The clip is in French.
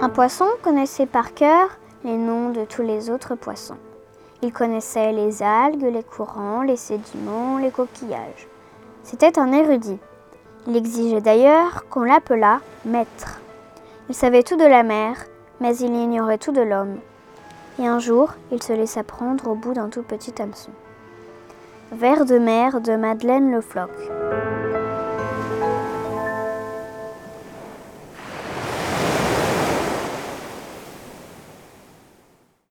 Un poisson connaissait par cœur les noms de tous les autres poissons. Il connaissait les algues, les courants, les sédiments, les coquillages. C'était un érudit. Il exigeait d'ailleurs qu'on l'appelât maître. Il savait tout de la mer, mais il ignorait tout de l'homme. Et un jour, il se laissa prendre au bout d'un tout petit hameçon. Vers de mer de Madeleine Le Floch.